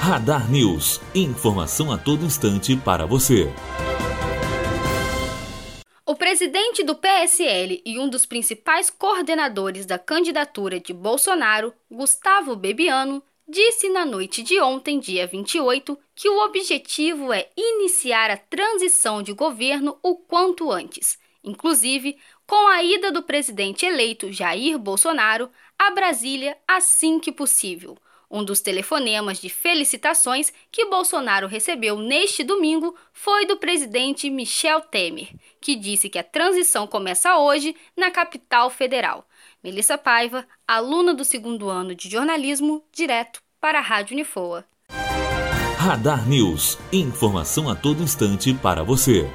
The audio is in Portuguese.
Radar News. Informação a todo instante para você. O presidente do PSL e um dos principais coordenadores da candidatura de Bolsonaro, Gustavo Bebiano, disse na noite de ontem, dia 28, que o objetivo é iniciar a transição de governo o quanto antes, inclusive com a ida do presidente eleito Jair Bolsonaro a Brasília assim que possível um dos telefonemas de felicitações que Bolsonaro recebeu neste domingo foi do presidente Michel Temer, que disse que a transição começa hoje na capital federal. Melissa Paiva, aluna do segundo ano de jornalismo, direto para a Rádio Unifoa. Radar News. Informação a todo instante para você.